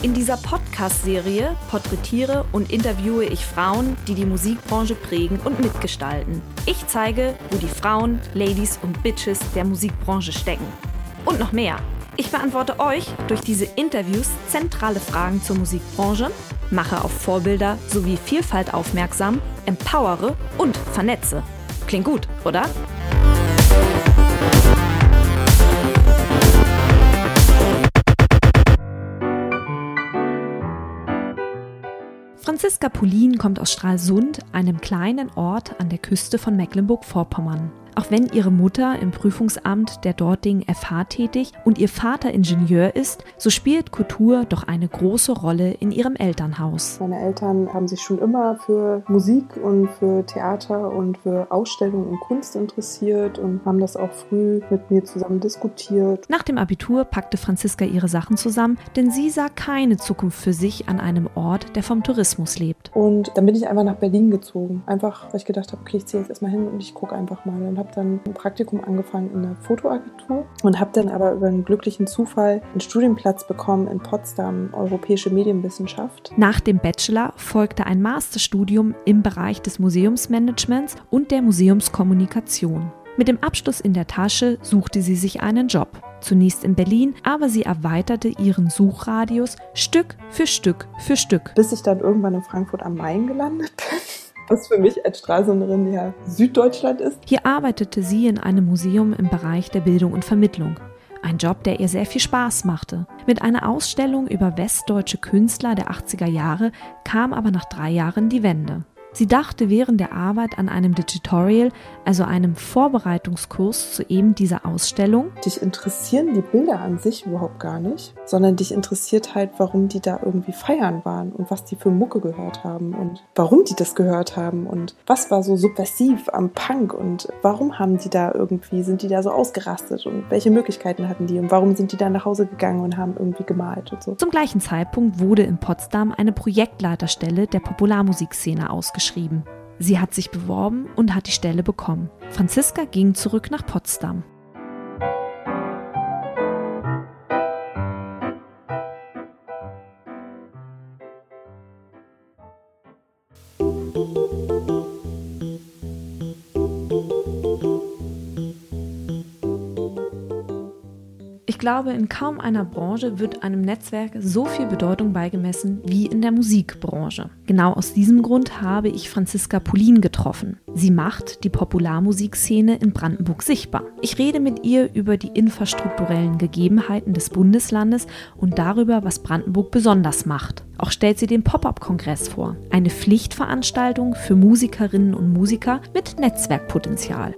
In dieser Podcast-Serie porträtiere und interviewe ich Frauen, die die Musikbranche prägen und mitgestalten. Ich zeige, wo die Frauen, Ladies und Bitches der Musikbranche stecken. Und noch mehr. Ich beantworte euch durch diese Interviews zentrale Fragen zur Musikbranche, mache auf Vorbilder sowie Vielfalt aufmerksam, empowere und vernetze. Klingt gut, oder? Franziska Pulin kommt aus Stralsund, einem kleinen Ort an der Küste von Mecklenburg-Vorpommern. Auch wenn ihre Mutter im Prüfungsamt der dortigen FH tätig und ihr Vater Ingenieur ist, so spielt Kultur doch eine große Rolle in ihrem Elternhaus. Meine Eltern haben sich schon immer für Musik und für Theater und für Ausstellungen und Kunst interessiert und haben das auch früh mit mir zusammen diskutiert. Nach dem Abitur packte Franziska ihre Sachen zusammen, denn sie sah keine Zukunft für sich an einem Ort, der vom Tourismus lebt. Und dann bin ich einfach nach Berlin gezogen. Einfach, weil ich gedacht habe, okay, ich ziehe jetzt erstmal hin und ich gucke einfach mal und habe habe dann ein Praktikum angefangen in der Fotoagentur und habe dann aber über einen glücklichen Zufall einen Studienplatz bekommen in Potsdam, Europäische Medienwissenschaft. Nach dem Bachelor folgte ein Masterstudium im Bereich des Museumsmanagements und der Museumskommunikation. Mit dem Abschluss in der Tasche suchte sie sich einen Job. Zunächst in Berlin, aber sie erweiterte ihren Suchradius Stück für Stück für Stück. Bis ich dann irgendwann in Frankfurt am Main gelandet bin was für mich als Stralsunderin ja Süddeutschland ist. Hier arbeitete sie in einem Museum im Bereich der Bildung und Vermittlung. Ein Job, der ihr sehr viel Spaß machte. Mit einer Ausstellung über westdeutsche Künstler der 80er Jahre kam aber nach drei Jahren die Wende. Sie dachte während der Arbeit an einem Digitorial, also einem Vorbereitungskurs zu eben dieser Ausstellung. Dich interessieren die Bilder an sich überhaupt gar nicht, sondern dich interessiert halt, warum die da irgendwie feiern waren und was die für Mucke gehört haben und warum die das gehört haben und was war so subversiv am Punk und warum haben die da irgendwie, sind die da so ausgerastet und welche Möglichkeiten hatten die und warum sind die da nach Hause gegangen und haben irgendwie gemalt und so. Zum gleichen Zeitpunkt wurde in Potsdam eine Projektleiterstelle der Popularmusikszene ausgeschrieben geschrieben. Sie hat sich beworben und hat die Stelle bekommen. Franziska ging zurück nach Potsdam. Ich glaube, in kaum einer Branche wird einem Netzwerk so viel Bedeutung beigemessen wie in der Musikbranche. Genau aus diesem Grund habe ich Franziska Pulin getroffen. Sie macht die Popularmusikszene in Brandenburg sichtbar. Ich rede mit ihr über die infrastrukturellen Gegebenheiten des Bundeslandes und darüber, was Brandenburg besonders macht. Auch stellt sie den Pop-up-Kongress vor, eine Pflichtveranstaltung für Musikerinnen und Musiker mit Netzwerkpotenzial.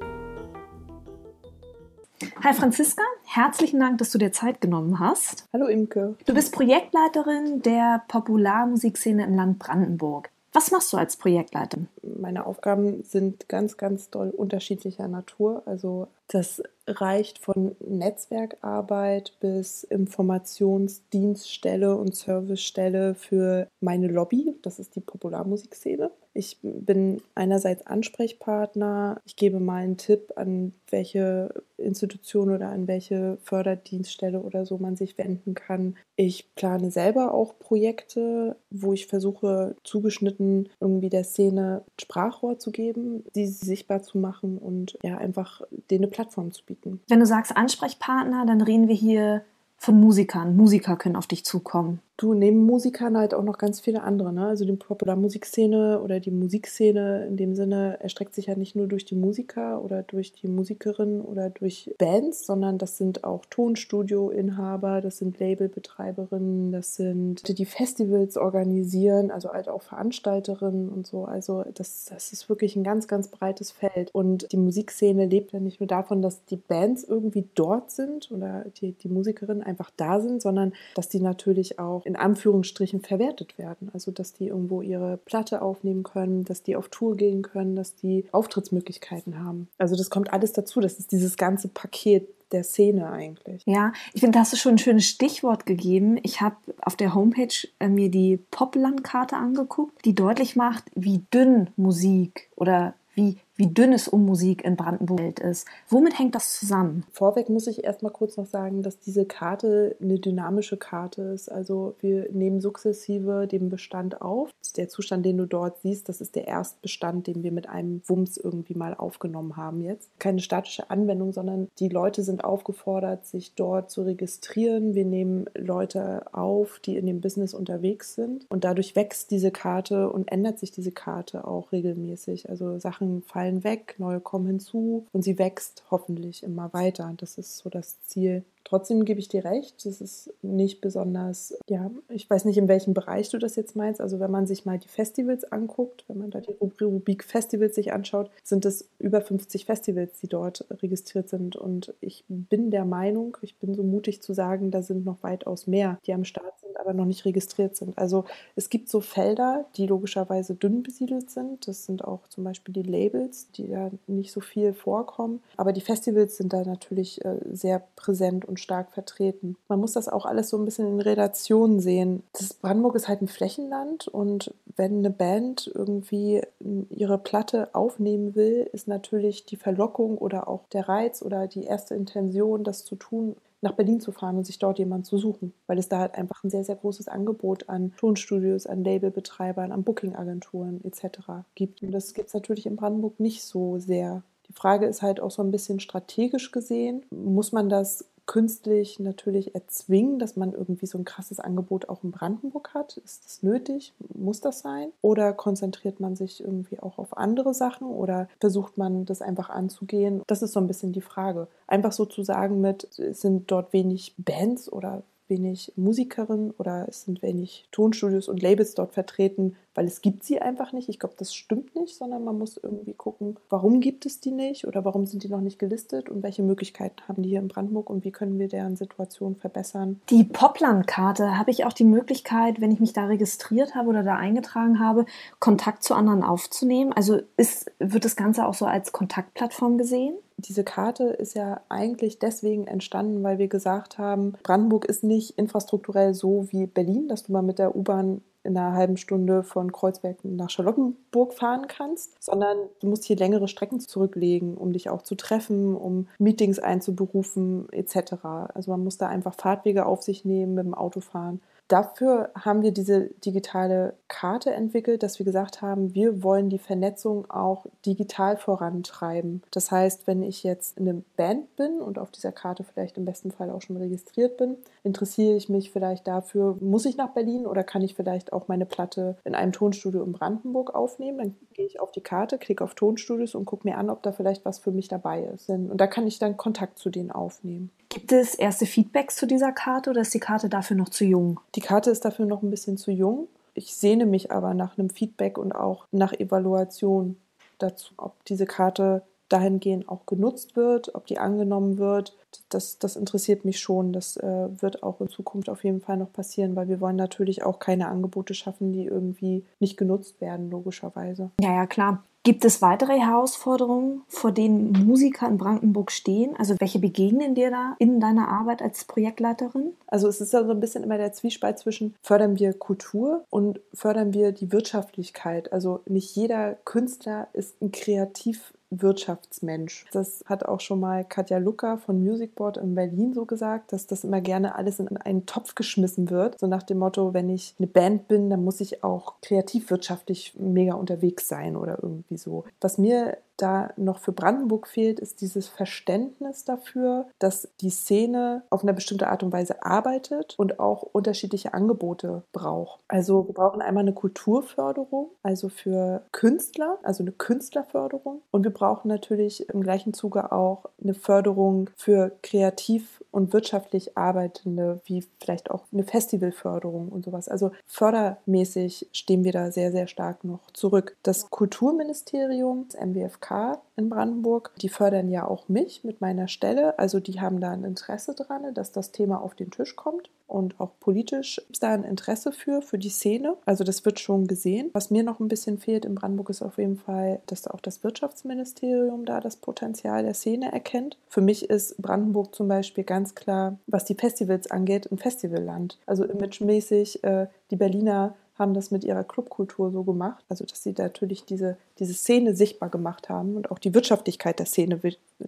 Hi Franziska, herzlichen Dank, dass du dir Zeit genommen hast. Hallo Imke. Du bist Projektleiterin der Popularmusikszene im Land Brandenburg. Was machst du als Projektleiterin? Meine Aufgaben sind ganz, ganz doll unterschiedlicher Natur. Also das reicht von Netzwerkarbeit bis Informationsdienststelle und Servicestelle für meine Lobby. Das ist die Popularmusikszene. Ich bin einerseits Ansprechpartner. Ich gebe mal einen Tipp, an welche Institution oder an welche Förderdienststelle oder so man sich wenden kann. Ich plane selber auch Projekte, wo ich versuche, zugeschnitten irgendwie der Szene Sprachrohr zu geben, sie sichtbar zu machen und ja, einfach denen eine Plattform zu bieten. Wenn du sagst Ansprechpartner, dann reden wir hier von Musikern. Musiker können auf dich zukommen. Du, neben Musikern halt auch noch ganz viele andere. Ne? Also die Popularmusikszene oder die Musikszene in dem Sinne erstreckt sich ja nicht nur durch die Musiker oder durch die Musikerinnen oder durch Bands, sondern das sind auch Tonstudio-Inhaber, das sind Labelbetreiberinnen, das sind die Festivals organisieren, also halt auch Veranstalterinnen und so. Also das, das ist wirklich ein ganz, ganz breites Feld. Und die Musikszene lebt ja nicht nur davon, dass die Bands irgendwie dort sind oder die, die Musikerinnen einfach da sind, sondern dass die natürlich auch in Anführungsstrichen verwertet werden. Also dass die irgendwo ihre Platte aufnehmen können, dass die auf Tour gehen können, dass die Auftrittsmöglichkeiten haben. Also das kommt alles dazu. Das ist dieses ganze Paket der Szene eigentlich. Ja, ich finde, da hast du schon ein schönes Stichwort gegeben. Ich habe auf der Homepage äh, mir die Poplandkarte angeguckt, die deutlich macht, wie dünn Musik oder wie wie dünn es um Musik in Brandenburg ist. Womit hängt das zusammen? Vorweg muss ich erstmal kurz noch sagen, dass diese Karte eine dynamische Karte ist. Also wir nehmen sukzessive den Bestand auf. Der Zustand, den du dort siehst, das ist der Erstbestand, den wir mit einem Wumms irgendwie mal aufgenommen haben jetzt. Keine statische Anwendung, sondern die Leute sind aufgefordert, sich dort zu registrieren. Wir nehmen Leute auf, die in dem Business unterwegs sind. Und dadurch wächst diese Karte und ändert sich diese Karte auch regelmäßig. Also Sachen fallen fallen weg, neue kommen hinzu und sie wächst hoffentlich immer weiter. Das ist so das Ziel Trotzdem gebe ich dir recht, das ist nicht besonders, ja, ich weiß nicht, in welchem Bereich du das jetzt meinst. Also wenn man sich mal die Festivals anguckt, wenn man da die Rubrik Festivals sich anschaut, sind es über 50 Festivals, die dort registriert sind. Und ich bin der Meinung, ich bin so mutig zu sagen, da sind noch weitaus mehr, die am Start sind, aber noch nicht registriert sind. Also es gibt so Felder, die logischerweise dünn besiedelt sind. Das sind auch zum Beispiel die Labels, die da nicht so viel vorkommen. Aber die Festivals sind da natürlich äh, sehr präsent und stark vertreten. Man muss das auch alles so ein bisschen in Relation sehen. Das Brandenburg ist halt ein Flächenland und wenn eine Band irgendwie ihre Platte aufnehmen will, ist natürlich die Verlockung oder auch der Reiz oder die erste Intention, das zu tun, nach Berlin zu fahren und sich dort jemanden zu suchen, weil es da halt einfach ein sehr, sehr großes Angebot an Tonstudios, an Labelbetreibern, an Bookingagenturen etc. gibt. Und das gibt es natürlich in Brandenburg nicht so sehr. Die Frage ist halt auch so ein bisschen strategisch gesehen, muss man das künstlich natürlich erzwingen, dass man irgendwie so ein krasses Angebot auch in Brandenburg hat? Ist das nötig? Muss das sein? Oder konzentriert man sich irgendwie auch auf andere Sachen oder versucht man das einfach anzugehen? Das ist so ein bisschen die Frage. Einfach so zu sagen mit, sind dort wenig Bands oder wenig Musikerinnen oder es sind wenig Tonstudios und Labels dort vertreten, weil es gibt sie einfach nicht. Ich glaube, das stimmt nicht, sondern man muss irgendwie gucken, warum gibt es die nicht oder warum sind die noch nicht gelistet und welche Möglichkeiten haben die hier in Brandenburg und wie können wir deren Situation verbessern. Die Popland-Karte habe ich auch die Möglichkeit, wenn ich mich da registriert habe oder da eingetragen habe, Kontakt zu anderen aufzunehmen. Also ist, wird das Ganze auch so als Kontaktplattform gesehen? Diese Karte ist ja eigentlich deswegen entstanden, weil wir gesagt haben, Brandenburg ist nicht infrastrukturell so wie Berlin, dass du mal mit der U-Bahn in einer halben Stunde von Kreuzberg nach Charlottenburg fahren kannst, sondern du musst hier längere Strecken zurücklegen, um dich auch zu treffen, um Meetings einzuberufen etc. Also man muss da einfach Fahrtwege auf sich nehmen mit dem Auto fahren. Dafür haben wir diese digitale Karte entwickelt, dass wir gesagt haben, wir wollen die Vernetzung auch digital vorantreiben. Das heißt, wenn ich jetzt in eine Band bin und auf dieser Karte vielleicht im besten Fall auch schon registriert bin, interessiere ich mich vielleicht dafür, muss ich nach Berlin oder kann ich vielleicht auch meine Platte in einem Tonstudio in Brandenburg aufnehmen? Dann gehe ich auf die Karte, klicke auf Tonstudios und gucke mir an, ob da vielleicht was für mich dabei ist. Und da kann ich dann Kontakt zu denen aufnehmen. Gibt es erste Feedbacks zu dieser Karte oder ist die Karte dafür noch zu jung? Die Karte ist dafür noch ein bisschen zu jung. Ich sehne mich aber nach einem Feedback und auch nach Evaluation dazu, ob diese Karte dahingehend auch genutzt wird, ob die angenommen wird. Das, das interessiert mich schon. Das äh, wird auch in Zukunft auf jeden Fall noch passieren, weil wir wollen natürlich auch keine Angebote schaffen, die irgendwie nicht genutzt werden, logischerweise. Ja, ja, klar. Gibt es weitere Herausforderungen, vor denen Musiker in Brandenburg stehen? Also welche begegnen dir da in deiner Arbeit als Projektleiterin? Also es ist ja so ein bisschen immer der Zwiespalt zwischen fördern wir Kultur und fördern wir die Wirtschaftlichkeit. Also nicht jeder Künstler ist ein kreativ Wirtschaftsmensch. Das hat auch schon mal Katja Lucker von Musicboard in Berlin so gesagt, dass das immer gerne alles in einen Topf geschmissen wird. So nach dem Motto, wenn ich eine Band bin, dann muss ich auch kreativwirtschaftlich mega unterwegs sein oder irgendwie so. Was mir da noch für Brandenburg fehlt, ist dieses Verständnis dafür, dass die Szene auf eine bestimmte Art und Weise arbeitet und auch unterschiedliche Angebote braucht. Also wir brauchen einmal eine Kulturförderung, also für Künstler, also eine Künstlerförderung. Und wir brauchen natürlich im gleichen Zuge auch eine Förderung für kreativ und wirtschaftlich Arbeitende, wie vielleicht auch eine Festivalförderung und sowas. Also fördermäßig stehen wir da sehr, sehr stark noch zurück. Das Kulturministerium, das MWFK in Brandenburg, die fördern ja auch mich mit meiner Stelle. Also die haben da ein Interesse dran, dass das Thema auf den Tisch kommt und auch politisch ist da ein Interesse für, für die Szene. Also das wird schon gesehen. Was mir noch ein bisschen fehlt in Brandenburg ist auf jeden Fall, dass auch das Wirtschaftsministerium da das Potenzial der Szene erkennt. Für mich ist Brandenburg zum Beispiel ganz klar, was die Festivals angeht, ein Festivalland. Also imagemäßig, äh, die Berliner haben das mit ihrer Clubkultur so gemacht, also dass sie natürlich diese, diese Szene sichtbar gemacht haben und auch die Wirtschaftlichkeit der Szene,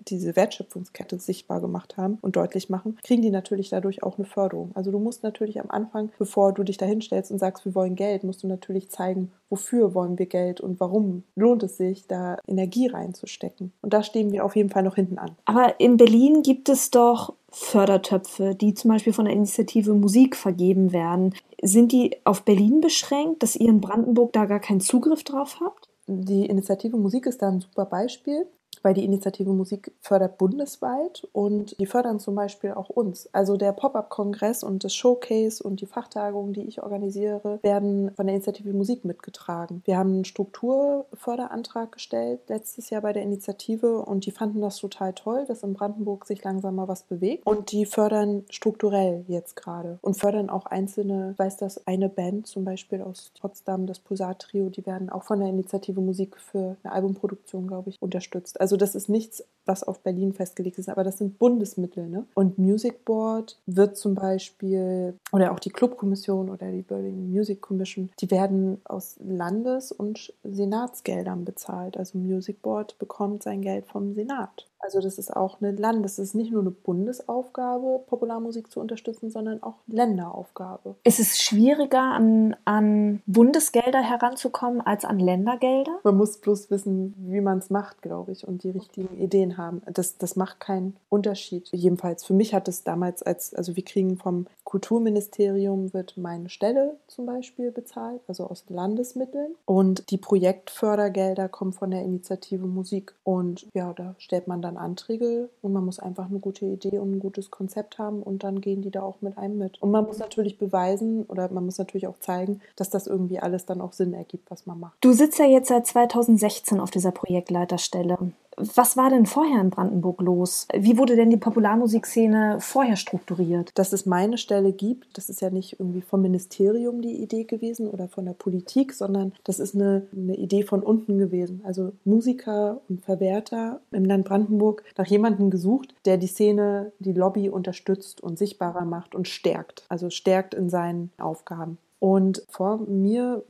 diese Wertschöpfungskette sichtbar gemacht haben und deutlich machen, kriegen die natürlich dadurch auch eine Förderung. Also du musst natürlich am Anfang, bevor du dich da hinstellst und sagst, wir wollen Geld, musst du natürlich zeigen, wofür wollen wir Geld und warum lohnt es sich, da Energie reinzustecken. Und da stehen wir auf jeden Fall noch hinten an. Aber in Berlin gibt es doch Fördertöpfe, die zum Beispiel von der Initiative Musik vergeben werden. Sind die auf Berlin beschränkt, dass ihr in Brandenburg da gar keinen Zugriff drauf habt? Die Initiative Musik ist da ein super Beispiel weil die Initiative Musik fördert bundesweit und die fördern zum Beispiel auch uns. Also der Pop-up-Kongress und das Showcase und die Fachtagungen, die ich organisiere, werden von der Initiative Musik mitgetragen. Wir haben einen Strukturförderantrag gestellt letztes Jahr bei der Initiative und die fanden das total toll, dass in Brandenburg sich langsam mal was bewegt und die fördern strukturell jetzt gerade und fördern auch einzelne, ich weiß das eine Band zum Beispiel aus Potsdam, das Pulsar Trio, die werden auch von der Initiative Musik für eine Albumproduktion, glaube ich, unterstützt. Also das ist nichts, was auf Berlin festgelegt ist, aber das sind Bundesmittel. Ne? Und Music Board wird zum Beispiel, oder auch die Clubkommission oder die Berlin Music Commission, die werden aus Landes- und Senatsgeldern bezahlt. Also Music Board bekommt sein Geld vom Senat. Also das ist auch eine Land, das ist nicht nur eine Bundesaufgabe, Popularmusik zu unterstützen, sondern auch Länderaufgabe. Ist es schwieriger, an, an Bundesgelder heranzukommen als an Ländergelder? Man muss bloß wissen, wie man es macht, glaube ich, und die richtigen Ideen haben. Das, das macht keinen Unterschied. Jedenfalls für mich hat es damals als, also wir kriegen vom Kulturministerium wird meine Stelle zum Beispiel bezahlt, also aus Landesmitteln. Und die Projektfördergelder kommen von der Initiative Musik. Und ja, da stellt man dann dann Anträge und man muss einfach eine gute Idee und ein gutes Konzept haben und dann gehen die da auch mit einem mit. Und man muss natürlich beweisen oder man muss natürlich auch zeigen, dass das irgendwie alles dann auch Sinn ergibt, was man macht. Du sitzt ja jetzt seit 2016 auf dieser Projektleiterstelle. Was war denn vorher in Brandenburg los? Wie wurde denn die Popularmusikszene vorher strukturiert? Dass es meine Stelle gibt, das ist ja nicht irgendwie vom Ministerium die Idee gewesen oder von der Politik, sondern das ist eine, eine Idee von unten gewesen. Also Musiker und Verwerter im Land Brandenburg nach jemandem gesucht, der die Szene, die Lobby unterstützt und sichtbarer macht und stärkt. Also stärkt in seinen Aufgaben. Und vor mir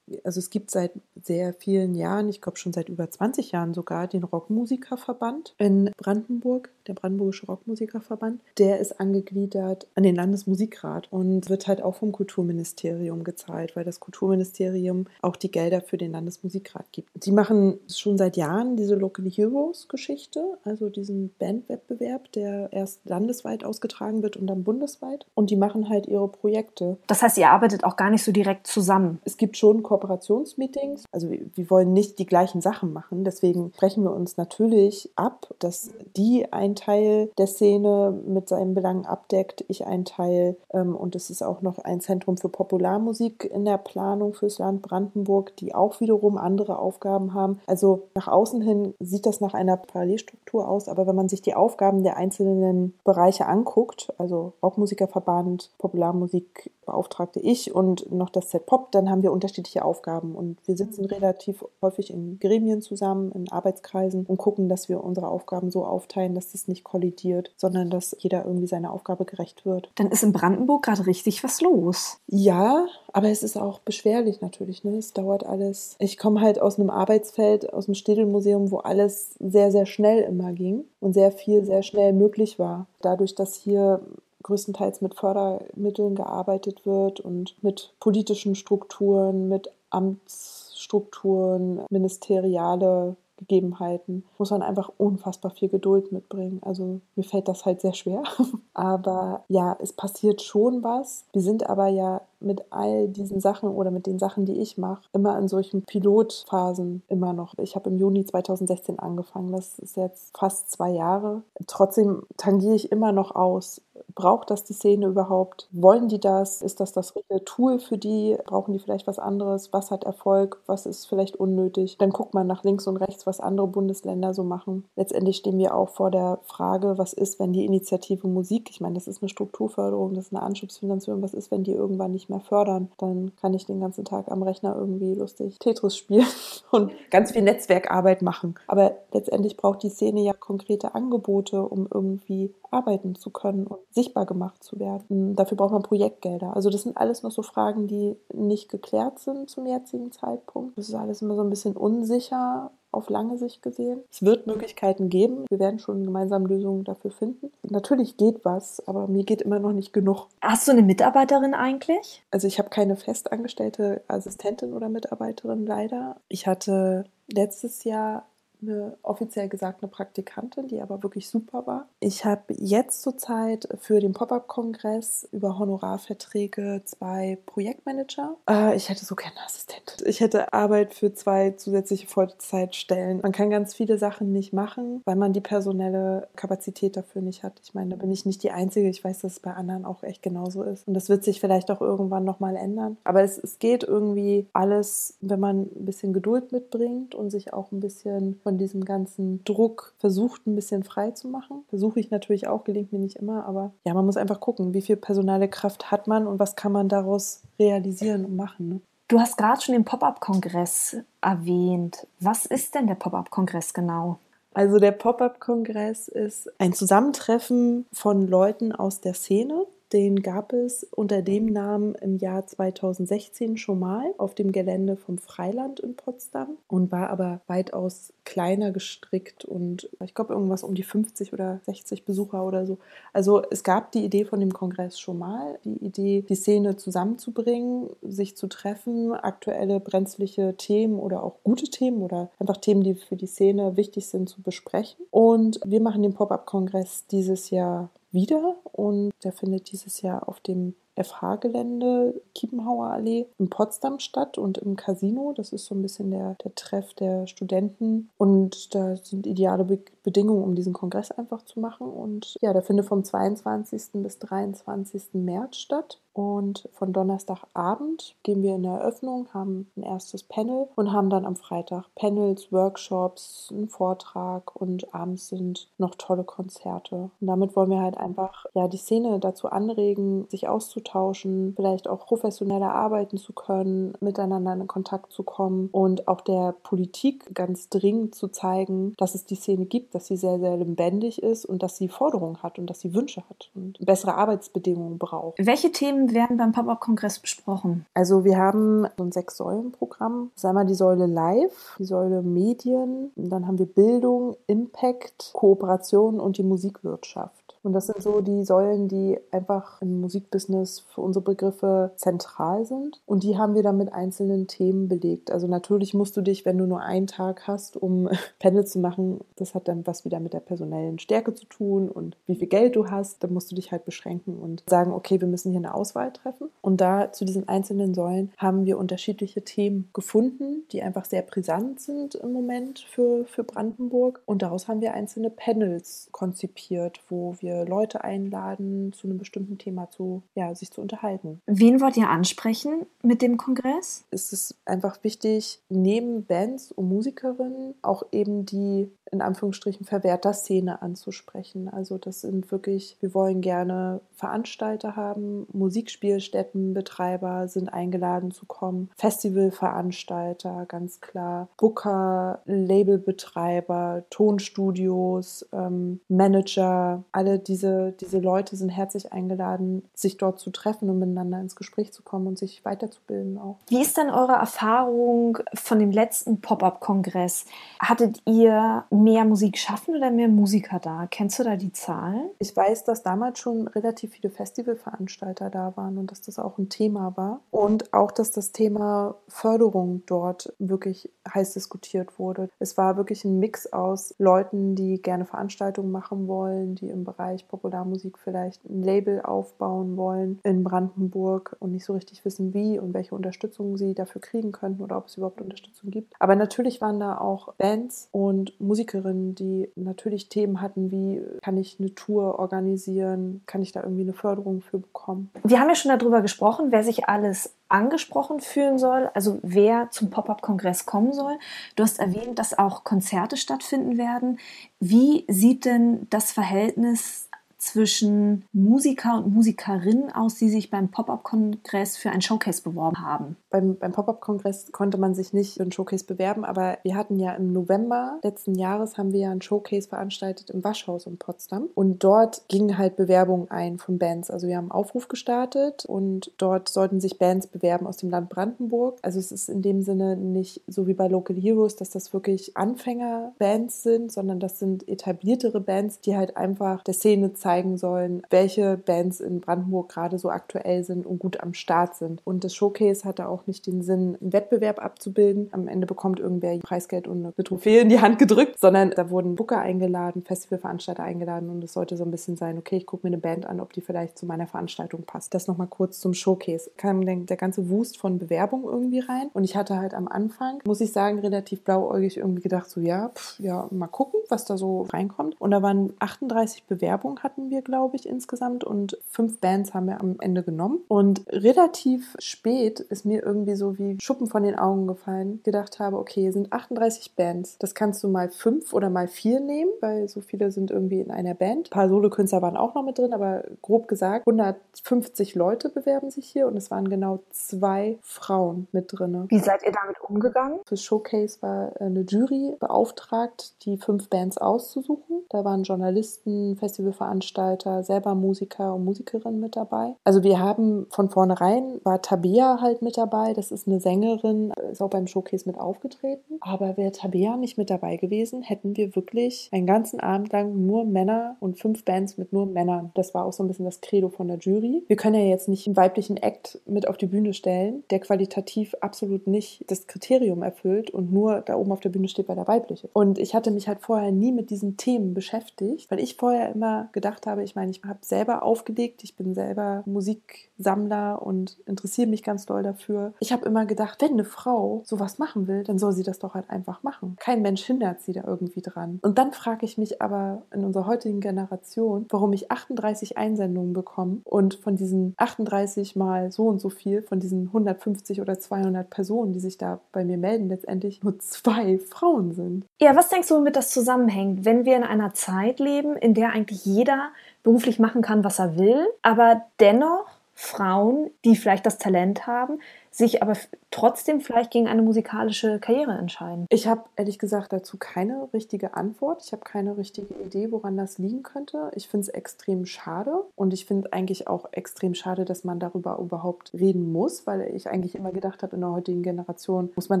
also es gibt seit sehr vielen Jahren, ich glaube schon seit über 20 Jahren sogar, den Rockmusikerverband in Brandenburg, der Brandenburgische Rockmusikerverband. Der ist angegliedert an den Landesmusikrat und wird halt auch vom Kulturministerium gezahlt, weil das Kulturministerium auch die Gelder für den Landesmusikrat gibt. Die machen schon seit Jahren diese Local Heroes Geschichte, also diesen Bandwettbewerb, der erst landesweit ausgetragen wird und dann bundesweit. Und die machen halt ihre Projekte. Das heißt, ihr arbeitet auch gar nicht so direkt zusammen. Es gibt schon Kooperationsmeetings. Also wir, wollen nicht die gleichen Sachen machen. Deswegen sprechen wir uns natürlich ab, dass die ein Teil der Szene mit seinen Belangen abdeckt, ich ein Teil. Ähm, und es ist auch noch ein Zentrum für Popularmusik in der Planung fürs Land Brandenburg, die auch wiederum andere Aufgaben haben. Also nach außen hin sieht das nach einer Parallelstruktur aus, aber wenn man sich die Aufgaben der einzelnen Bereiche anguckt, also Rockmusikerverband, Popularmusikbeauftragte ich und noch das Z-Pop, dann haben wir unterschiedliche Aufgaben und wir sitzen relativ häufig in Gremien zusammen, in Arbeitskreisen und gucken, dass wir unsere Aufgaben so aufteilen, dass es nicht kollidiert, sondern dass jeder irgendwie seiner Aufgabe gerecht wird. Dann ist in Brandenburg gerade richtig was los. Ja, aber es ist auch beschwerlich natürlich. Ne? Es dauert alles. Ich komme halt aus einem Arbeitsfeld, aus dem Städelmuseum, wo alles sehr, sehr schnell immer ging und sehr viel sehr schnell möglich war. Dadurch, dass hier größtenteils mit Fördermitteln gearbeitet wird und mit politischen Strukturen, mit Amtsstrukturen, ministeriale Gegebenheiten muss man einfach unfassbar viel Geduld mitbringen. Also mir fällt das halt sehr schwer. aber ja, es passiert schon was. Wir sind aber ja mit all diesen Sachen oder mit den Sachen, die ich mache, immer in solchen Pilotphasen immer noch. Ich habe im Juni 2016 angefangen. Das ist jetzt fast zwei Jahre. Trotzdem tangiere ich immer noch aus. Braucht das die Szene überhaupt? Wollen die das? Ist das das richtige Tool für die? Brauchen die vielleicht was anderes? Was hat Erfolg? Was ist vielleicht unnötig? Dann guckt man nach links und rechts, was andere Bundesländer so machen. Letztendlich stehen wir auch vor der Frage, was ist, wenn die Initiative Musik, ich meine, das ist eine Strukturförderung, das ist eine Anschubsfinanzierung, was ist, wenn die irgendwann nicht mehr fördern? Dann kann ich den ganzen Tag am Rechner irgendwie lustig Tetris spielen und ganz viel Netzwerkarbeit machen. Aber letztendlich braucht die Szene ja konkrete Angebote, um irgendwie arbeiten zu können und sichtbar gemacht zu werden. Dafür braucht man Projektgelder. Also das sind alles noch so Fragen, die nicht geklärt sind zum jetzigen Zeitpunkt. Das ist alles immer so ein bisschen unsicher auf lange Sicht gesehen. Es wird Möglichkeiten geben. Wir werden schon gemeinsam Lösungen dafür finden. Natürlich geht was, aber mir geht immer noch nicht genug. Hast du eine Mitarbeiterin eigentlich? Also ich habe keine festangestellte Assistentin oder Mitarbeiterin leider. Ich hatte letztes Jahr eine offiziell gesagt eine Praktikantin, die aber wirklich super war. Ich habe jetzt zurzeit für den Pop-up-Kongress über Honorarverträge zwei Projektmanager. Äh, ich hätte so gerne eine Assistentin. Ich hätte Arbeit für zwei zusätzliche Vollzeitstellen. Man kann ganz viele Sachen nicht machen, weil man die personelle Kapazität dafür nicht hat. Ich meine, da bin ich nicht die Einzige. Ich weiß, dass es bei anderen auch echt genauso ist. Und das wird sich vielleicht auch irgendwann nochmal ändern. Aber es, es geht irgendwie alles, wenn man ein bisschen Geduld mitbringt und sich auch ein bisschen von diesem ganzen Druck versucht, ein bisschen frei zu machen. Versuche ich natürlich auch, gelingt mir nicht immer, aber ja, man muss einfach gucken, wie viel personale Kraft hat man und was kann man daraus realisieren und machen. Ne? Du hast gerade schon den Pop-up-Kongress erwähnt. Was ist denn der Pop-up-Kongress genau? Also der Pop-up-Kongress ist ein Zusammentreffen von Leuten aus der Szene, den gab es unter dem Namen im Jahr 2016 schon mal auf dem Gelände vom Freiland in Potsdam und war aber weitaus kleiner gestrickt und ich glaube irgendwas um die 50 oder 60 Besucher oder so. Also es gab die Idee von dem Kongress schon mal, die Idee, die Szene zusammenzubringen, sich zu treffen, aktuelle brenzliche Themen oder auch gute Themen oder einfach Themen, die für die Szene wichtig sind, zu besprechen. Und wir machen den Pop-up-Kongress dieses Jahr wieder und der findet dieses Jahr auf dem FH-Gelände, Kiepenhauer Allee, in Potsdam statt und im Casino. Das ist so ein bisschen der, der Treff der Studenten. Und da sind ideale Be Bedingungen, um diesen Kongress einfach zu machen. Und ja, der findet vom 22. bis 23. März statt. Und von Donnerstagabend gehen wir in der Eröffnung, haben ein erstes Panel und haben dann am Freitag Panels, Workshops, einen Vortrag und abends sind noch tolle Konzerte. Und damit wollen wir halt einfach ja die Szene dazu anregen, sich auszutauschen, vielleicht auch professioneller arbeiten zu können, miteinander in Kontakt zu kommen und auch der Politik ganz dringend zu zeigen, dass es die Szene gibt, dass sie sehr, sehr lebendig ist und dass sie Forderungen hat und dass sie Wünsche hat und bessere Arbeitsbedingungen braucht. Welche Themen werden beim Pop-Up-Kongress besprochen? Also wir haben so ein Sechs-Säulen-Programm. Das ist einmal die Säule Live, die Säule Medien, dann haben wir Bildung, Impact, Kooperation und die Musikwirtschaft. Und das sind so die Säulen, die einfach im Musikbusiness für unsere Begriffe zentral sind. Und die haben wir dann mit einzelnen Themen belegt. Also natürlich musst du dich, wenn du nur einen Tag hast, um Panel zu machen, das hat dann was wieder mit der personellen Stärke zu tun und wie viel Geld du hast, dann musst du dich halt beschränken und sagen, okay, wir müssen hier eine Auswahl treffen. Und da zu diesen einzelnen Säulen haben wir unterschiedliche Themen gefunden, die einfach sehr brisant sind im Moment für, für Brandenburg. Und daraus haben wir einzelne Panels konzipiert, wo wir wir Leute einladen, zu einem bestimmten Thema zu, ja, sich zu unterhalten. Wen wollt ihr ansprechen mit dem Kongress? Es ist einfach wichtig, neben Bands und Musikerinnen auch eben die in Anführungsstrichen Verwerter-Szene anzusprechen. Also das sind wirklich, wir wollen gerne Veranstalter haben, Musikspielstättenbetreiber sind eingeladen zu kommen, Festivalveranstalter, ganz klar, Booker, Labelbetreiber, Tonstudios, ähm, Manager, alle diese, diese Leute sind herzlich eingeladen, sich dort zu treffen und miteinander ins Gespräch zu kommen und sich weiterzubilden auch. Wie ist denn eure Erfahrung von dem letzten Pop-up-Kongress? Hattet ihr mehr Musikschaffende oder mehr Musiker da? Kennst du da die Zahlen? Ich weiß, dass damals schon relativ viele Festivalveranstalter da waren und dass das auch ein Thema war. Und auch, dass das Thema Förderung dort wirklich heiß diskutiert wurde. Es war wirklich ein Mix aus Leuten, die gerne Veranstaltungen machen wollen, die im Bereich Popularmusik vielleicht ein Label aufbauen wollen in Brandenburg und nicht so richtig wissen, wie und welche Unterstützung sie dafür kriegen könnten oder ob es überhaupt Unterstützung gibt. Aber natürlich waren da auch Bands und Musikerinnen, die natürlich Themen hatten, wie kann ich eine Tour organisieren, kann ich da irgendwie eine Förderung für bekommen. Wir haben ja schon darüber gesprochen, wer sich alles angesprochen fühlen soll, also wer zum Pop-up-Kongress kommen soll. Du hast erwähnt, dass auch Konzerte stattfinden werden. Wie sieht denn das Verhältnis zwischen Musiker und Musikerinnen aus, die sich beim Pop-Up-Kongress für ein Showcase beworben haben? Beim, beim Pop-Up-Kongress konnte man sich nicht für ein Showcase bewerben, aber wir hatten ja im November letzten Jahres haben wir ja ein Showcase veranstaltet im Waschhaus in Potsdam und dort gingen halt Bewerbungen ein von Bands. Also wir haben einen Aufruf gestartet und dort sollten sich Bands bewerben aus dem Land Brandenburg. Also es ist in dem Sinne nicht so wie bei Local Heroes, dass das wirklich Anfängerbands sind, sondern das sind etabliertere Bands, die halt einfach der Szene zeigen sollen, welche Bands in Brandenburg gerade so aktuell sind und gut am Start sind. Und das Showcase hatte auch nicht den Sinn, einen Wettbewerb abzubilden. Am Ende bekommt irgendwer Preisgeld und eine Trophäe in die Hand gedrückt, sondern da wurden Booker eingeladen, Festivalveranstalter eingeladen und es sollte so ein bisschen sein, okay, ich gucke mir eine Band an, ob die vielleicht zu meiner Veranstaltung passt. Das nochmal kurz zum Showcase. Kam der ganze Wust von Bewerbung irgendwie rein und ich hatte halt am Anfang, muss ich sagen, relativ blauäugig irgendwie gedacht, so ja, pff, ja, mal gucken, was da so reinkommt. Und da waren 38 Bewerbungen hatten wir, glaube ich, insgesamt und fünf Bands haben wir am Ende genommen. Und relativ spät ist mir irgendwie so wie Schuppen von den Augen gefallen. Gedacht habe, okay, sind 38 Bands. Das kannst du mal fünf oder mal vier nehmen, weil so viele sind irgendwie in einer Band. Ein paar Solokünstler waren auch noch mit drin, aber grob gesagt, 150 Leute bewerben sich hier und es waren genau zwei Frauen mit drin. Wie seid ihr damit umgegangen? Fürs Showcase war eine Jury beauftragt, die fünf Bands auszusuchen. Da waren Journalisten, Festivalveranstalter, Veranstalter, selber Musiker und Musikerinnen mit dabei. Also wir haben von vornherein, war Tabea halt mit dabei, das ist eine Sängerin, ist auch beim Showcase mit aufgetreten. Aber wäre Tabea nicht mit dabei gewesen, hätten wir wirklich einen ganzen Abend lang nur Männer und fünf Bands mit nur Männern. Das war auch so ein bisschen das Credo von der Jury. Wir können ja jetzt nicht einen weiblichen Act mit auf die Bühne stellen, der qualitativ absolut nicht das Kriterium erfüllt und nur da oben auf der Bühne steht, weil der weibliche. Und ich hatte mich halt vorher nie mit diesen Themen beschäftigt, weil ich vorher immer gedacht habe. Ich meine, ich habe selber aufgelegt, ich bin selber Musiksammler und interessiere mich ganz doll dafür. Ich habe immer gedacht, wenn eine Frau sowas machen will, dann soll sie das doch halt einfach machen. Kein Mensch hindert sie da irgendwie dran. Und dann frage ich mich aber in unserer heutigen Generation, warum ich 38 Einsendungen bekomme und von diesen 38 mal so und so viel, von diesen 150 oder 200 Personen, die sich da bei mir melden, letztendlich nur zwei Frauen sind. Ja, was denkst du, womit das zusammenhängt, wenn wir in einer Zeit leben, in der eigentlich jeder beruflich machen kann, was er will, aber dennoch Frauen, die vielleicht das Talent haben, sich aber trotzdem vielleicht gegen eine musikalische Karriere entscheiden? Ich habe ehrlich gesagt dazu keine richtige Antwort. Ich habe keine richtige Idee, woran das liegen könnte. Ich finde es extrem schade und ich finde eigentlich auch extrem schade, dass man darüber überhaupt reden muss, weil ich eigentlich immer gedacht habe, in der heutigen Generation muss man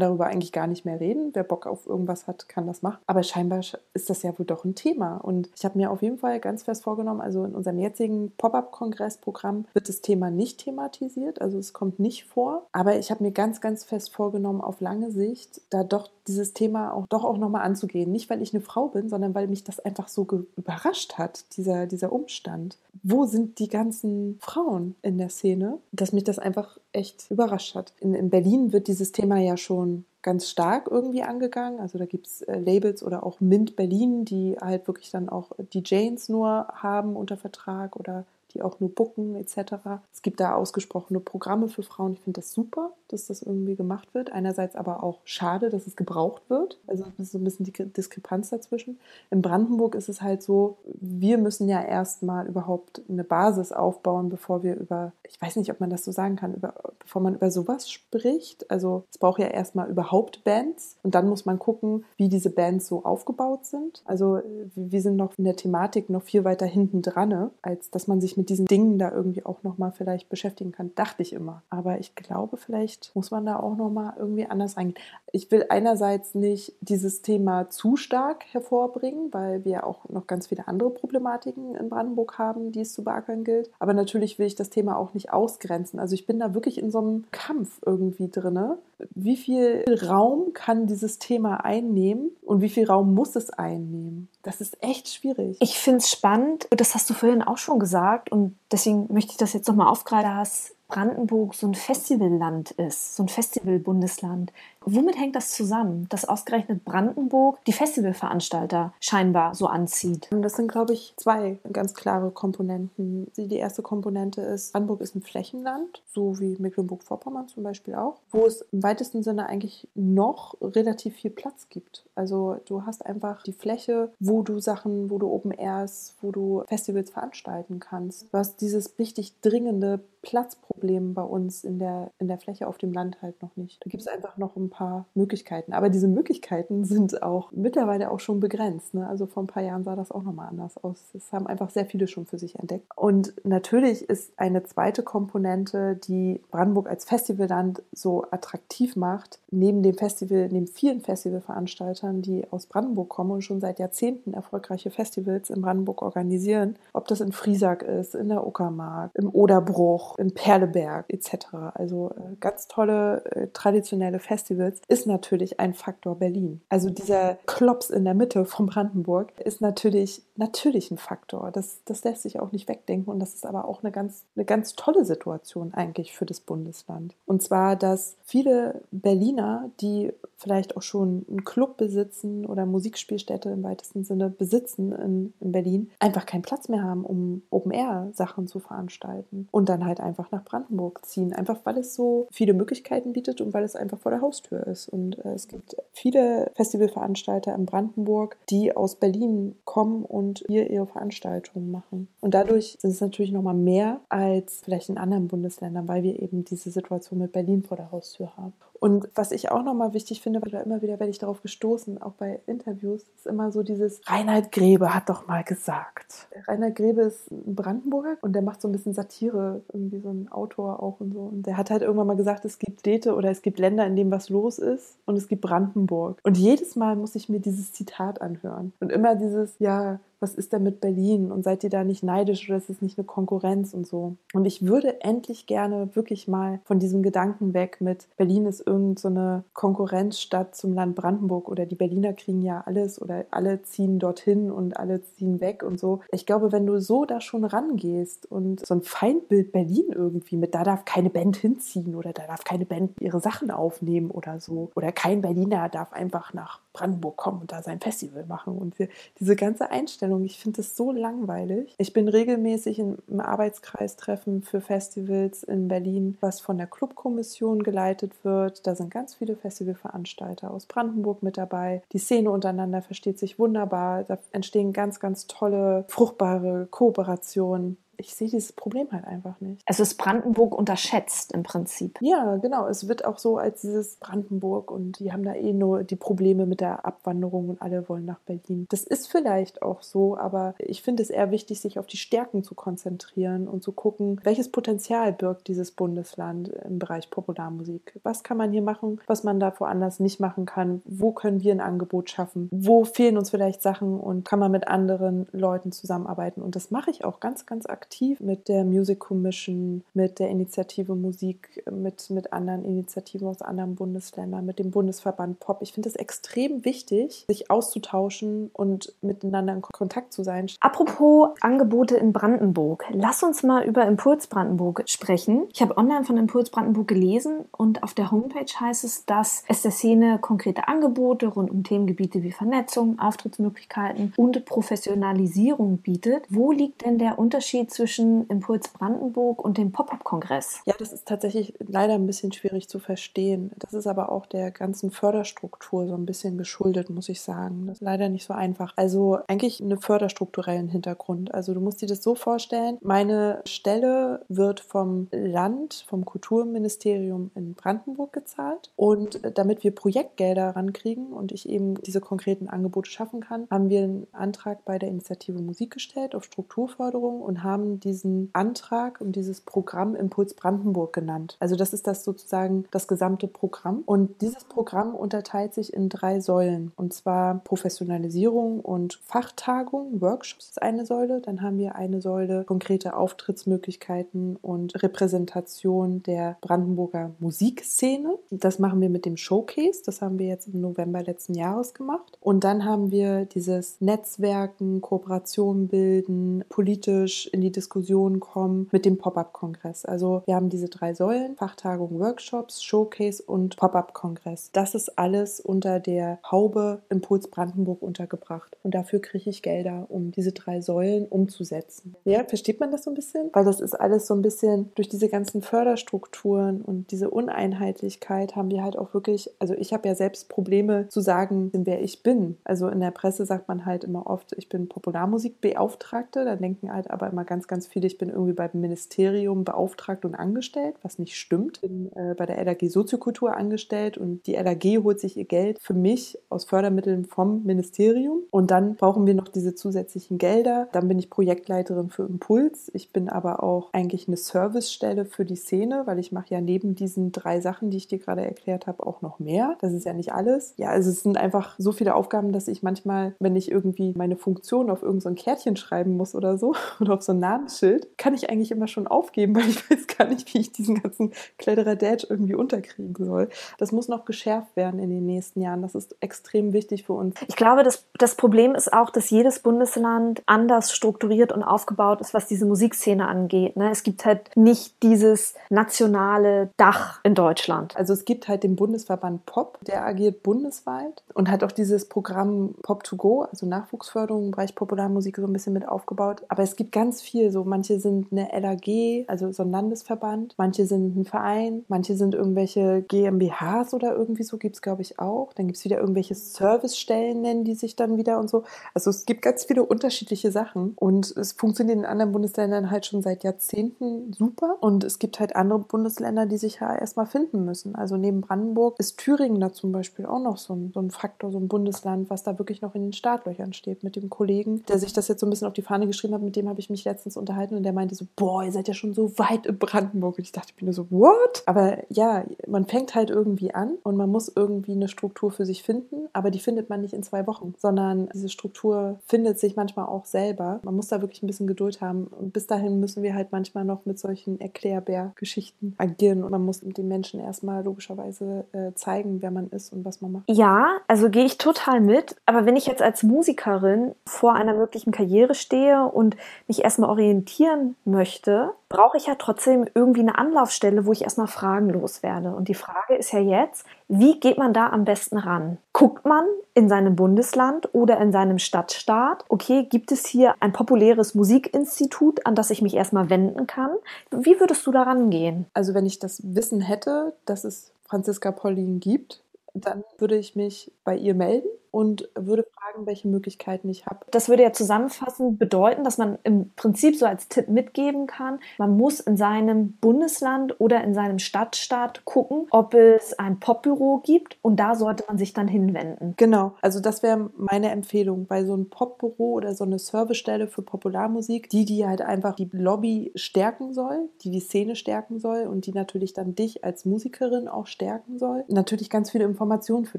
darüber eigentlich gar nicht mehr reden. Wer Bock auf irgendwas hat, kann das machen. Aber scheinbar ist das ja wohl doch ein Thema und ich habe mir auf jeden Fall ganz fest vorgenommen, also in unserem jetzigen Pop-up-Kongress-Programm wird das Thema nicht thematisiert, also es kommt nicht vor. Ich habe mir ganz, ganz fest vorgenommen, auf lange Sicht da doch dieses Thema auch doch auch nochmal anzugehen. Nicht, weil ich eine Frau bin, sondern weil mich das einfach so überrascht hat, dieser, dieser Umstand. Wo sind die ganzen Frauen in der Szene? Dass mich das einfach echt überrascht hat. In, in Berlin wird dieses Thema ja schon ganz stark irgendwie angegangen. Also da gibt es äh, Labels oder auch Mint Berlin, die halt wirklich dann auch die Janes nur haben unter Vertrag oder die auch nur bucken etc. Es gibt da ausgesprochene Programme für Frauen. Ich finde das super, dass das irgendwie gemacht wird. Einerseits aber auch schade, dass es gebraucht wird. Also das ist so ein bisschen die Diskrepanz dazwischen. In Brandenburg ist es halt so, wir müssen ja erstmal überhaupt eine Basis aufbauen, bevor wir über, ich weiß nicht, ob man das so sagen kann, über, bevor man über sowas spricht. Also es braucht ja erstmal überhaupt Bands und dann muss man gucken, wie diese Bands so aufgebaut sind. Also wir sind noch in der Thematik noch viel weiter hinten dran, als dass man sich mit diesen Dingen da irgendwie auch nochmal vielleicht beschäftigen kann, dachte ich immer. Aber ich glaube, vielleicht muss man da auch nochmal irgendwie anders reingehen. Ich will einerseits nicht dieses Thema zu stark hervorbringen, weil wir auch noch ganz viele andere Problematiken in Brandenburg haben, die es zu beackern gilt. Aber natürlich will ich das Thema auch nicht ausgrenzen. Also ich bin da wirklich in so einem Kampf irgendwie drinne. Wie viel Raum kann dieses Thema einnehmen und wie viel Raum muss es einnehmen? Das ist echt schwierig. Ich finde es spannend, das hast du vorhin auch schon gesagt und deswegen möchte ich das jetzt nochmal aufgreifen, dass Brandenburg so ein Festivalland ist, so ein Festivalbundesland. Womit hängt das zusammen, dass ausgerechnet Brandenburg die Festivalveranstalter scheinbar so anzieht? Das sind, glaube ich, zwei ganz klare Komponenten. Die erste Komponente ist, Brandenburg ist ein Flächenland, so wie Mecklenburg-Vorpommern zum Beispiel auch, wo es im weitesten Sinne eigentlich noch relativ viel Platz gibt. Also du hast einfach die Fläche, wo du Sachen, wo du Open Airs, wo du Festivals veranstalten kannst. Du hast dieses richtig dringende Platzproblem bei uns in der, in der Fläche auf dem Land halt noch nicht. Da gibt es einfach noch ein paar Möglichkeiten. Aber diese Möglichkeiten sind auch mittlerweile auch schon begrenzt. Ne? Also vor ein paar Jahren sah das auch nochmal anders aus. Das haben einfach sehr viele schon für sich entdeckt. Und natürlich ist eine zweite Komponente, die Brandenburg als Festivalland so attraktiv macht, neben dem Festival, neben vielen Festivalveranstaltern, die aus Brandenburg kommen und schon seit Jahrzehnten erfolgreiche Festivals in Brandenburg organisieren, ob das in Friesack ist, in der Uckermark, im Oderbruch, in Perleberg etc. Also äh, ganz tolle äh, traditionelle Festivals ist natürlich ein Faktor Berlin. Also dieser Klops in der Mitte von Brandenburg ist natürlich natürlich ein Faktor. Das, das lässt sich auch nicht wegdenken und das ist aber auch eine ganz, eine ganz tolle Situation eigentlich für das Bundesland. Und zwar, dass viele Berliner, die vielleicht auch schon einen Club besitzen oder Musikspielstätte im weitesten Sinne besitzen in, in Berlin, einfach keinen Platz mehr haben, um Open-Air-Sachen zu veranstalten und dann halt einfach nach Brandenburg ziehen, einfach weil es so viele Möglichkeiten bietet und weil es einfach vor der Haustür ist. Und äh, es gibt viele Festivalveranstalter in Brandenburg, die aus Berlin kommen und hier ihre Veranstaltungen machen. Und dadurch sind es natürlich nochmal mehr als vielleicht in anderen Bundesländern, weil wir eben diese Situation mit Berlin vor der Haustür haben. Und was ich auch nochmal wichtig finde, weil immer wieder werde ich darauf gestoßen, auch bei Interviews, ist immer so dieses, Reinhard Grebe hat doch mal gesagt. Reinhard Grebe ist ein Brandenburger und der macht so ein bisschen Satire, irgendwie so ein Autor auch und so. Und der hat halt irgendwann mal gesagt, es gibt Städte oder es gibt Länder, in denen was los ist und es gibt Brandenburg. Und jedes Mal muss ich mir dieses Zitat anhören. Und immer dieses, ja, was ist denn mit Berlin und seid ihr da nicht neidisch oder ist es nicht eine Konkurrenz und so. Und ich würde endlich gerne wirklich mal von diesem Gedanken weg mit Berlin ist irgendeine so Konkurrenzstadt zum Land Brandenburg oder die Berliner kriegen ja alles oder alle ziehen dorthin und alle ziehen weg und so. Ich glaube, wenn du so da schon rangehst und so ein Feindbild Berlin irgendwie mit, da darf keine Band hinziehen oder da darf keine Band ihre Sachen aufnehmen oder so oder kein Berliner darf einfach nach Brandenburg kommen und da sein Festival machen und diese ganze Einstellung Vorstellung. Ich finde es so langweilig. Ich bin regelmäßig im Arbeitskreistreffen für Festivals in Berlin, was von der Clubkommission geleitet wird. Da sind ganz viele Festivalveranstalter aus Brandenburg mit dabei. Die Szene untereinander versteht sich wunderbar. Da entstehen ganz, ganz tolle, fruchtbare Kooperationen ich sehe dieses Problem halt einfach nicht. Es ist Brandenburg unterschätzt im Prinzip. Ja, genau. Es wird auch so als dieses Brandenburg und die haben da eh nur die Probleme mit der Abwanderung und alle wollen nach Berlin. Das ist vielleicht auch so, aber ich finde es eher wichtig, sich auf die Stärken zu konzentrieren und zu gucken, welches Potenzial birgt dieses Bundesland im Bereich Popularmusik. Was kann man hier machen, was man da woanders nicht machen kann? Wo können wir ein Angebot schaffen? Wo fehlen uns vielleicht Sachen und kann man mit anderen Leuten zusammenarbeiten? Und das mache ich auch ganz, ganz aktiv aktiv mit der Music Commission, mit der Initiative Musik, mit, mit anderen Initiativen aus anderen Bundesländern, mit dem Bundesverband Pop. Ich finde es extrem wichtig, sich auszutauschen und miteinander in Kontakt zu sein. Apropos Angebote in Brandenburg, lass uns mal über Impuls Brandenburg sprechen. Ich habe online von Impuls Brandenburg gelesen und auf der Homepage heißt es, dass es der Szene konkrete Angebote rund um Themengebiete wie Vernetzung, Auftrittsmöglichkeiten und Professionalisierung bietet. Wo liegt denn der Unterschied zwischen Impuls Brandenburg und dem Pop-Up-Kongress? Ja, das ist tatsächlich leider ein bisschen schwierig zu verstehen. Das ist aber auch der ganzen Förderstruktur so ein bisschen geschuldet, muss ich sagen. Das ist leider nicht so einfach. Also eigentlich einen förderstrukturellen Hintergrund. Also du musst dir das so vorstellen, meine Stelle wird vom Land, vom Kulturministerium in Brandenburg gezahlt. Und damit wir Projektgelder rankriegen und ich eben diese konkreten Angebote schaffen kann, haben wir einen Antrag bei der Initiative Musik gestellt auf Strukturförderung und haben haben diesen Antrag und dieses Programm Impuls Brandenburg genannt. Also das ist das sozusagen das gesamte Programm. Und dieses Programm unterteilt sich in drei Säulen. Und zwar Professionalisierung und Fachtagung, Workshops ist eine Säule. Dann haben wir eine Säule konkrete Auftrittsmöglichkeiten und Repräsentation der Brandenburger Musikszene. Das machen wir mit dem Showcase. Das haben wir jetzt im November letzten Jahres gemacht. Und dann haben wir dieses Netzwerken, Kooperationen bilden, politisch in die Diskussion kommen mit dem Pop-up-Kongress. Also wir haben diese drei Säulen, Fachtagung, Workshops, Showcase und Pop-up-Kongress. Das ist alles unter der Haube Impuls Brandenburg untergebracht. Und dafür kriege ich Gelder, um diese drei Säulen umzusetzen. Ja, versteht man das so ein bisschen? Weil das ist alles so ein bisschen durch diese ganzen Förderstrukturen und diese Uneinheitlichkeit haben wir halt auch wirklich, also ich habe ja selbst Probleme zu sagen, wer ich bin. Also in der Presse sagt man halt immer oft, ich bin Popularmusikbeauftragte. Da denken halt aber immer ganz, ganz viele, ich bin irgendwie beim Ministerium beauftragt und angestellt, was nicht stimmt. Ich bin äh, bei der LAG Soziokultur angestellt und die LAG holt sich ihr Geld für mich aus Fördermitteln vom Ministerium. Und dann brauchen wir noch diese zusätzlichen Gelder. Dann bin ich Projektleiterin für Impuls. Ich bin aber auch eigentlich eine Servicestelle für die Szene, weil ich mache ja neben diesen drei Sachen, die ich dir gerade erklärt habe, auch noch mehr. Das ist ja nicht alles. Ja, also es sind einfach so viele Aufgaben, dass ich manchmal, wenn ich irgendwie meine Funktion auf irgendein so Kärtchen schreiben muss oder so oder auf so ein Namensschild, kann ich eigentlich immer schon aufgeben, weil ich weiß gar nicht, wie ich diesen ganzen Kletteradatsch irgendwie unterkriegen soll. Das muss noch geschärft werden in den nächsten Jahren. Das ist extrem wichtig für uns. Ich glaube, das, das Problem ist auch, dass jedes Bundesland anders strukturiert und aufgebaut ist, was diese Musikszene angeht. Ne? Es gibt halt nicht dieses nationale Dach in Deutschland. Also es gibt halt den Bundesverband Pop, der agiert bundesweit und hat auch dieses Programm Pop to Go, also Nachwuchsförderung im Bereich Popularmusik so ein bisschen mit aufgebaut. Aber es gibt ganz viel, so manche sind eine LAG, also so ein Landesverband, manche sind ein Verein, manche sind irgendwelche GmbHs oder irgendwie so, gibt es glaube ich auch. Dann gibt es wieder irgendwelche Servicestellen, nennen die sich dann wieder und so. Also es gibt ganz viele unterschiedliche Sachen und es funktioniert in anderen Bundesländern halt schon seit Jahrzehnten super und es gibt halt andere Bundesländer, die sich ja erstmal finden müssen. Also neben Brandenburg ist Thüringen da zum Beispiel auch noch so ein, so ein Faktor, so ein Bundesland, was da wirklich noch in den Startlöchern steht. Mit dem Kollegen, der sich das jetzt so ein bisschen auf die Fahne geschrieben hat, mit dem habe ich mich letztens unterhalten und der meinte so, boah, ihr seid ja schon so weit in Brandenburg. Und ich dachte, ich bin nur so, what? Aber ja, man fängt halt irgendwie an und man muss irgendwie eine Struktur für sich finden, aber die findet man nicht in zwei Wochen, sondern diese Struktur findet sich manchmal auch selber. Man muss da wirklich ein bisschen Geduld haben und bis dahin müssen wir halt manchmal noch mit solchen Erklärbär-Geschichten agieren und man muss den Menschen erstmal logischerweise äh, zeigen, wer man ist und was man macht. Ja, also gehe ich total mit, aber wenn ich jetzt als Musikerin vor einer möglichen Karriere stehe und mich erstmal orientieren möchte, brauche ich ja trotzdem irgendwie eine Anlaufstelle, wo ich erstmal fragenlos werde. Und die Frage ist ja jetzt, wie geht man da am besten ran? Guckt man in seinem Bundesland oder in seinem Stadtstaat, okay, gibt es hier ein populäres Musikinstitut, an das ich mich erstmal wenden kann? Wie würdest du daran gehen? Also wenn ich das Wissen hätte, dass es Franziska Pauline gibt, dann würde ich mich bei ihr melden und würde fragen, welche Möglichkeiten ich habe. Das würde ja zusammenfassend bedeuten, dass man im Prinzip so als Tipp mitgeben kann, man muss in seinem Bundesland oder in seinem Stadtstaat gucken, ob es ein Popbüro gibt und da sollte man sich dann hinwenden. Genau, also das wäre meine Empfehlung, weil so ein Popbüro oder so eine Servicestelle für Popularmusik, die die halt einfach die Lobby stärken soll, die die Szene stärken soll und die natürlich dann dich als Musikerin auch stärken soll, natürlich ganz viele Informationen für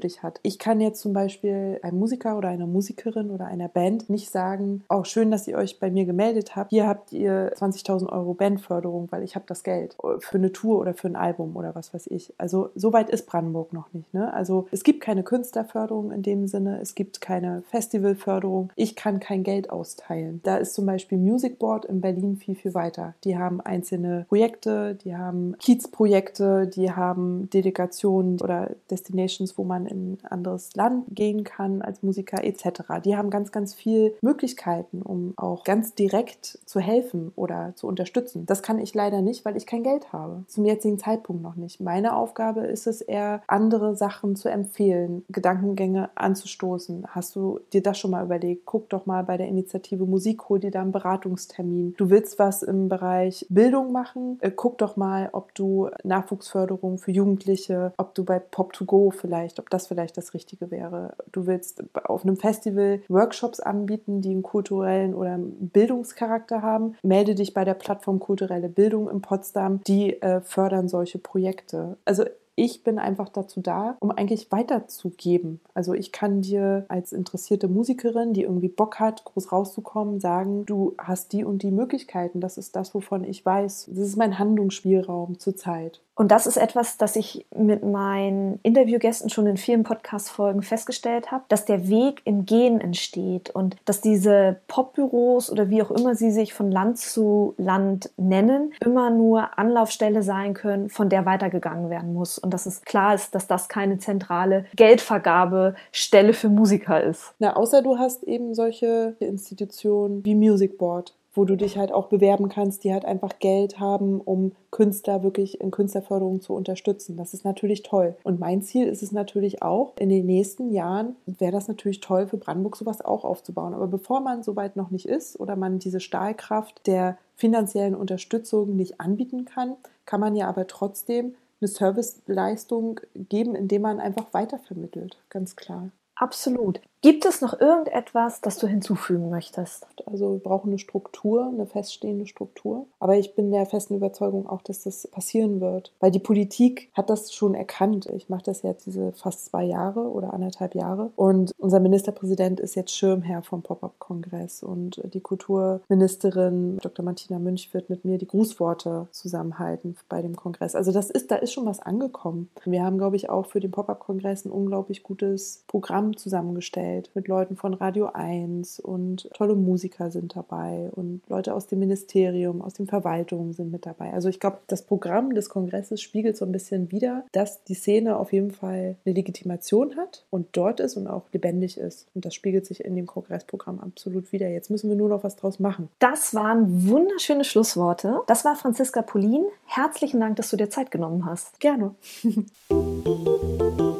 dich hat. Ich kann jetzt zum Beispiel einem Musiker oder einer Musikerin oder einer Band nicht sagen, oh, schön, dass ihr euch bei mir gemeldet habt. Hier habt ihr 20.000 Euro Bandförderung, weil ich habe das Geld für eine Tour oder für ein Album oder was weiß ich. Also so weit ist Brandenburg noch nicht. Ne? Also es gibt keine Künstlerförderung in dem Sinne, es gibt keine Festivalförderung. Ich kann kein Geld austeilen. Da ist zum Beispiel Music Board in Berlin viel, viel weiter. Die haben einzelne Projekte, die haben Kiezprojekte, die haben Delegationen oder Destinations, wo man in ein anderes Land gehen kann kann als Musiker etc. Die haben ganz, ganz viel Möglichkeiten, um auch ganz direkt zu helfen oder zu unterstützen. Das kann ich leider nicht, weil ich kein Geld habe. Zum jetzigen Zeitpunkt noch nicht. Meine Aufgabe ist es eher, andere Sachen zu empfehlen, Gedankengänge anzustoßen. Hast du dir das schon mal überlegt? Guck doch mal bei der Initiative Musik, hol dir da einen Beratungstermin. Du willst was im Bereich Bildung machen? Äh, guck doch mal, ob du Nachwuchsförderung für Jugendliche, ob du bei Pop2Go vielleicht, ob das vielleicht das Richtige wäre. Du du willst auf einem Festival Workshops anbieten, die einen kulturellen oder Bildungscharakter haben, melde dich bei der Plattform Kulturelle Bildung in Potsdam. Die äh, fördern solche Projekte. Also ich bin einfach dazu da, um eigentlich weiterzugeben. Also ich kann dir als interessierte Musikerin, die irgendwie Bock hat, groß rauszukommen, sagen, du hast die und die Möglichkeiten. Das ist das, wovon ich weiß. Das ist mein Handlungsspielraum zurzeit. Und das ist etwas, das ich mit meinen Interviewgästen schon in vielen Podcast-Folgen festgestellt habe, dass der Weg im Gehen entsteht und dass diese Popbüros oder wie auch immer sie sich von Land zu Land nennen, immer nur Anlaufstelle sein können, von der weitergegangen werden muss. Und dass es klar ist, dass das keine zentrale Geldvergabestelle für Musiker ist. Na, außer du hast eben solche Institutionen wie Music Board wo du dich halt auch bewerben kannst, die halt einfach Geld haben, um Künstler wirklich in Künstlerförderung zu unterstützen. Das ist natürlich toll. Und mein Ziel ist es natürlich auch, in den nächsten Jahren wäre das natürlich toll für Brandenburg, sowas auch aufzubauen. Aber bevor man soweit noch nicht ist oder man diese Stahlkraft der finanziellen Unterstützung nicht anbieten kann, kann man ja aber trotzdem eine Serviceleistung geben, indem man einfach weitervermittelt, ganz klar. Absolut. Gibt es noch irgendetwas, das du hinzufügen möchtest? Also wir brauchen eine Struktur, eine feststehende Struktur. Aber ich bin der festen Überzeugung auch, dass das passieren wird. Weil die Politik hat das schon erkannt. Ich mache das jetzt diese fast zwei Jahre oder anderthalb Jahre. Und unser Ministerpräsident ist jetzt Schirmherr vom Pop-Up-Kongress. Und die Kulturministerin Dr. Martina Münch wird mit mir die Grußworte zusammenhalten bei dem Kongress. Also das ist, da ist schon was angekommen. Wir haben, glaube ich, auch für den Pop-Up-Kongress ein unglaublich gutes Programm zusammengestellt Welt mit Leuten von Radio 1 und tolle Musiker sind dabei und Leute aus dem Ministerium, aus den Verwaltungen sind mit dabei. Also ich glaube, das Programm des Kongresses spiegelt so ein bisschen wider, dass die Szene auf jeden Fall eine Legitimation hat und dort ist und auch lebendig ist. Und das spiegelt sich in dem Kongressprogramm absolut wieder. Jetzt müssen wir nur noch was draus machen. Das waren wunderschöne Schlussworte. Das war Franziska Polin. Herzlichen Dank, dass du dir Zeit genommen hast. Gerne.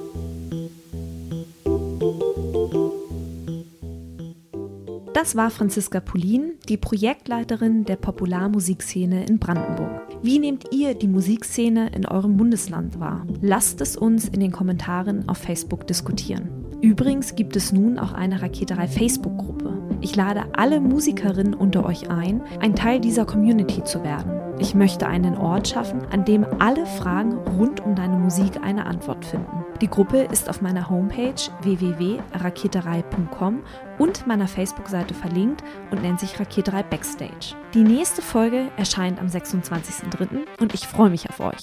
Das war Franziska Pulin, die Projektleiterin der Popularmusikszene in Brandenburg. Wie nehmt ihr die Musikszene in eurem Bundesland wahr? Lasst es uns in den Kommentaren auf Facebook diskutieren. Übrigens gibt es nun auch eine Raketerei Facebook-Gruppe. Ich lade alle Musikerinnen unter euch ein, ein Teil dieser Community zu werden. Ich möchte einen Ort schaffen, an dem alle Fragen rund um deine Musik eine Antwort finden. Die Gruppe ist auf meiner Homepage www.raketerei.com und meiner Facebook-Seite verlinkt und nennt sich Raketerei Backstage. Die nächste Folge erscheint am 26.03. und ich freue mich auf euch.